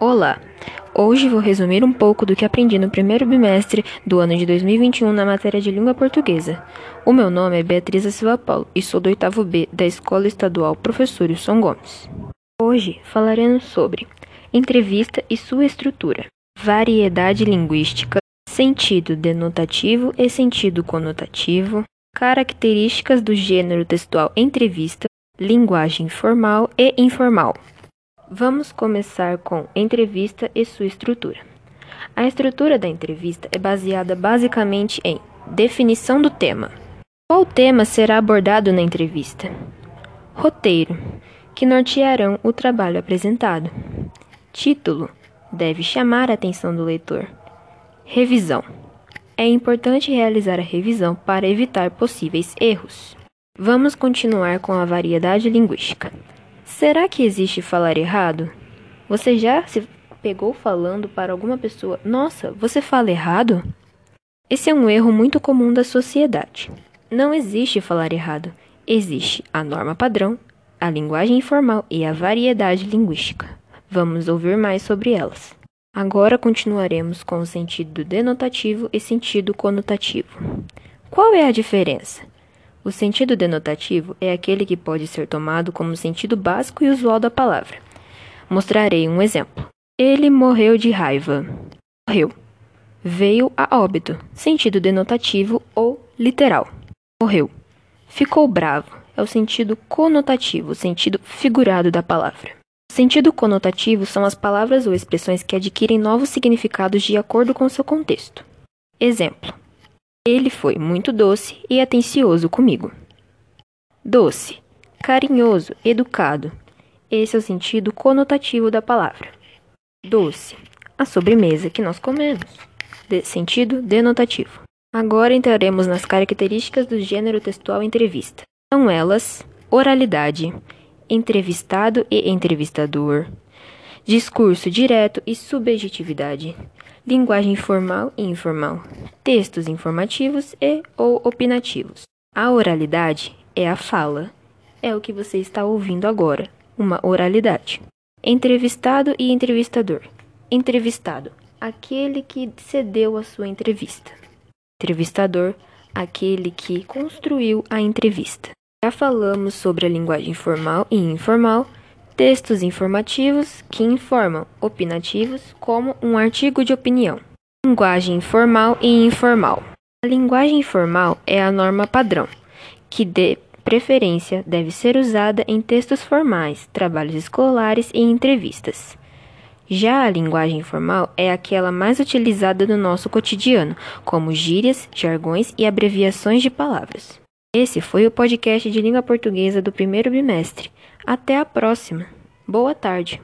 Olá! Hoje vou resumir um pouco do que aprendi no primeiro bimestre do ano de 2021 na matéria de língua portuguesa. O meu nome é Beatriz Silva Paulo e sou do oitavo B da Escola Estadual Professor Wilson Gomes. Hoje falaremos sobre entrevista e sua estrutura, variedade linguística, sentido denotativo e sentido conotativo, características do gênero textual entrevista, linguagem formal e informal. Vamos começar com entrevista e sua estrutura. A estrutura da entrevista é baseada basicamente em definição do tema. Qual tema será abordado na entrevista? Roteiro, que nortearão o trabalho apresentado. Título, deve chamar a atenção do leitor. Revisão. É importante realizar a revisão para evitar possíveis erros. Vamos continuar com a variedade linguística. Será que existe falar errado? Você já se pegou falando para alguma pessoa: Nossa, você fala errado? Esse é um erro muito comum da sociedade. Não existe falar errado. Existe a norma padrão, a linguagem informal e a variedade linguística. Vamos ouvir mais sobre elas. Agora continuaremos com o sentido denotativo e sentido conotativo. Qual é a diferença? O sentido denotativo é aquele que pode ser tomado como sentido básico e usual da palavra. Mostrarei um exemplo. Ele morreu de raiva. Morreu. Veio a óbito. Sentido denotativo ou literal. Morreu. Ficou bravo. É o sentido conotativo, o sentido figurado da palavra. Sentido conotativo são as palavras ou expressões que adquirem novos significados de acordo com seu contexto. Exemplo: ele foi muito doce e atencioso comigo. Doce, carinhoso, educado. Esse é o sentido conotativo da palavra. Doce, a sobremesa que nós comemos. De sentido denotativo. Agora entraremos nas características do gênero textual entrevista. São elas oralidade, entrevistado e entrevistador, discurso direto e subjetividade, linguagem formal e informal, textos informativos e ou opinativos. A oralidade é a fala. É o que você está ouvindo agora, uma oralidade. Entrevistado e entrevistador. Entrevistado, aquele que cedeu a sua entrevista. Entrevistador, aquele que construiu a entrevista. Já falamos sobre a linguagem formal e informal textos informativos que informam, opinativos, como um artigo de opinião. Linguagem formal e informal. A linguagem formal é a norma padrão, que de preferência deve ser usada em textos formais, trabalhos escolares e entrevistas. Já a linguagem informal é aquela mais utilizada no nosso cotidiano, como gírias, jargões e abreviações de palavras. Esse foi o podcast de língua portuguesa do primeiro bimestre. Até a próxima. Boa tarde.